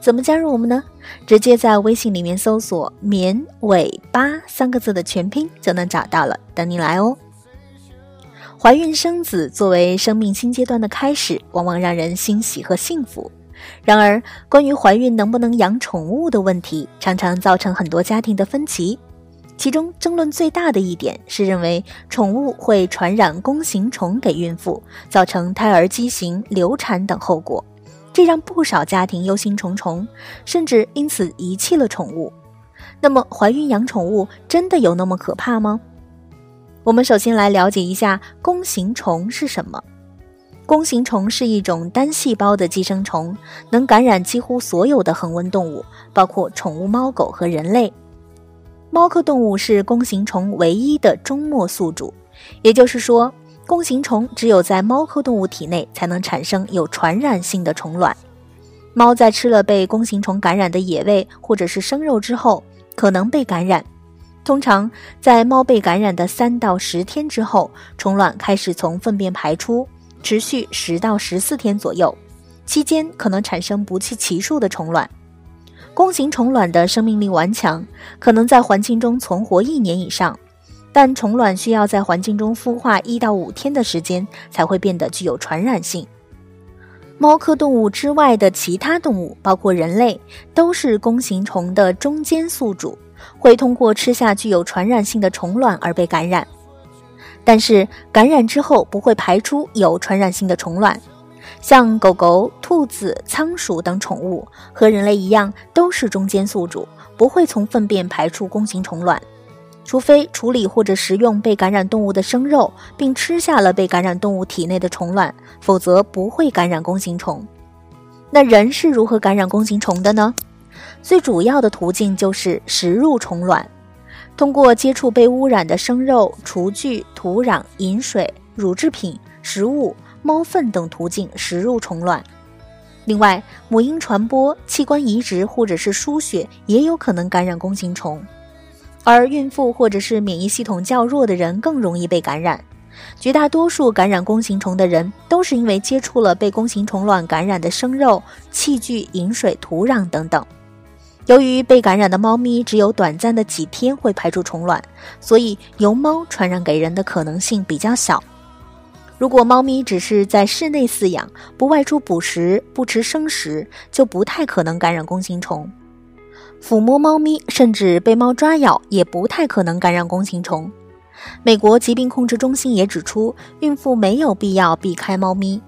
怎么加入我们呢？直接在微信里面搜索“绵尾巴”三个字的全拼就能找到了，等你来哦。怀孕生子作为生命新阶段的开始，往往让人欣喜和幸福。然而，关于怀孕能不能养宠物的问题，常常造成很多家庭的分歧。其中争论最大的一点是认为宠物会传染弓形虫给孕妇，造成胎儿畸形、流产等后果。这让不少家庭忧心忡忡，甚至因此遗弃了宠物。那么，怀孕养宠物真的有那么可怕吗？我们首先来了解一下弓形虫是什么。弓形虫是一种单细胞的寄生虫，能感染几乎所有的恒温动物，包括宠物猫狗和人类。猫科动物是弓形虫唯一的终末宿主，也就是说。弓形虫只有在猫科动物体内才能产生有传染性的虫卵。猫在吃了被弓形虫感染的野味或者是生肉之后，可能被感染。通常在猫被感染的三到十天之后，虫卵开始从粪便排出，持续十到十四天左右，期间可能产生不计其数的虫卵。弓形虫卵的生命力顽强，可能在环境中存活一年以上。但虫卵需要在环境中孵化一到五天的时间，才会变得具有传染性。猫科动物之外的其他动物，包括人类，都是弓形虫的中间宿主，会通过吃下具有传染性的虫卵而被感染。但是感染之后不会排出有传染性的虫卵，像狗狗、兔子、仓鼠等宠物和人类一样，都是中间宿主，不会从粪便排出弓形虫卵。除非处理或者食用被感染动物的生肉，并吃下了被感染动物体内的虫卵，否则不会感染弓形虫。那人是如何感染弓形虫的呢？最主要的途径就是食入虫卵，通过接触被污染的生肉、厨具、土壤、饮水、乳制品、食物、猫粪等途径食入虫卵。另外，母婴传播、器官移植或者是输血也有可能感染弓形虫。而孕妇或者是免疫系统较弱的人更容易被感染。绝大多数感染弓形虫的人都是因为接触了被弓形虫卵感染的生肉、器具、饮水、土壤等等。由于被感染的猫咪只有短暂的几天会排出虫卵，所以由猫传染给人的可能性比较小。如果猫咪只是在室内饲养，不外出捕食、不吃生食，就不太可能感染弓形虫。抚摸猫咪，甚至被猫抓咬，也不太可能感染弓形虫。美国疾病控制中心也指出，孕妇没有必要避开猫咪。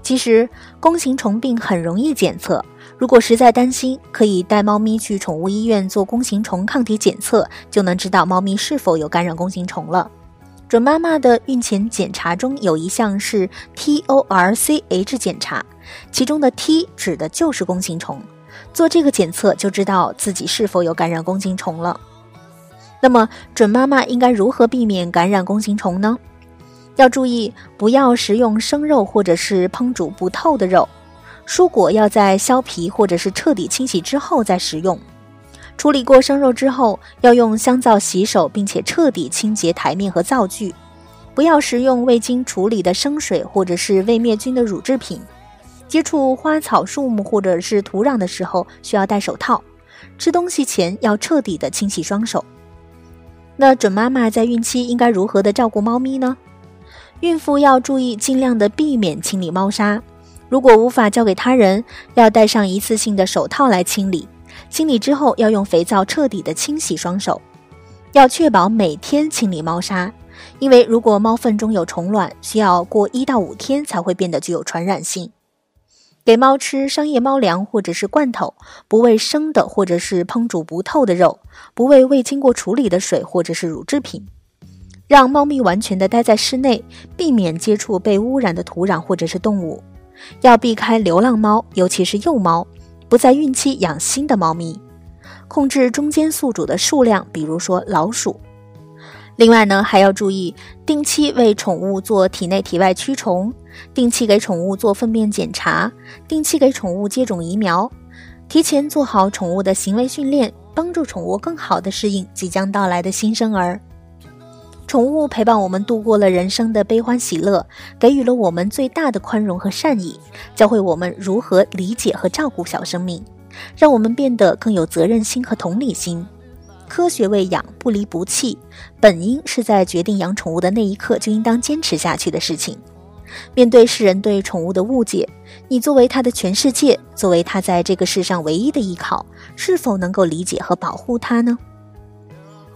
其实，弓形虫病很容易检测，如果实在担心，可以带猫咪去宠物医院做弓形虫抗体检测，就能知道猫咪是否有感染弓形虫了。准妈妈的孕前检查中有一项是 TORCH 检查，其中的 T 指的就是弓形虫。做这个检测就知道自己是否有感染弓形虫了。那么，准妈妈应该如何避免感染弓形虫呢？要注意，不要食用生肉或者是烹煮不透的肉。蔬果要在削皮或者是彻底清洗之后再食用。处理过生肉之后，要用香皂洗手，并且彻底清洁台面和灶具。不要食用未经处理的生水或者是未灭菌的乳制品。接触花草树木或者是土壤的时候，需要戴手套。吃东西前要彻底的清洗双手。那准妈妈在孕期应该如何的照顾猫咪呢？孕妇要注意尽量的避免清理猫砂。如果无法交给他人，要戴上一次性的手套来清理。清理之后要用肥皂彻底的清洗双手。要确保每天清理猫砂，因为如果猫粪中有虫卵，需要过一到五天才会变得具有传染性。给猫吃商业猫粮或者是罐头，不喂生的或者是烹煮不透的肉，不喂未经过处理的水或者是乳制品。让猫咪完全的待在室内，避免接触被污染的土壤或者是动物。要避开流浪猫，尤其是幼猫，不在孕期养新的猫咪。控制中间宿主的数量，比如说老鼠。另外呢，还要注意定期为宠物做体内体外驱虫，定期给宠物做粪便检查，定期给宠物接种疫苗，提前做好宠物的行为训练，帮助宠物更好地适应即将到来的新生儿。宠物陪伴我们度过了人生的悲欢喜乐，给予了我们最大的宽容和善意，教会我们如何理解和照顾小生命，让我们变得更有责任心和同理心。科学喂养，不离不弃，本应是在决定养宠物的那一刻就应当坚持下去的事情。面对世人对宠物的误解，你作为它的全世界，作为它在这个世上唯一的依靠，是否能够理解和保护它呢？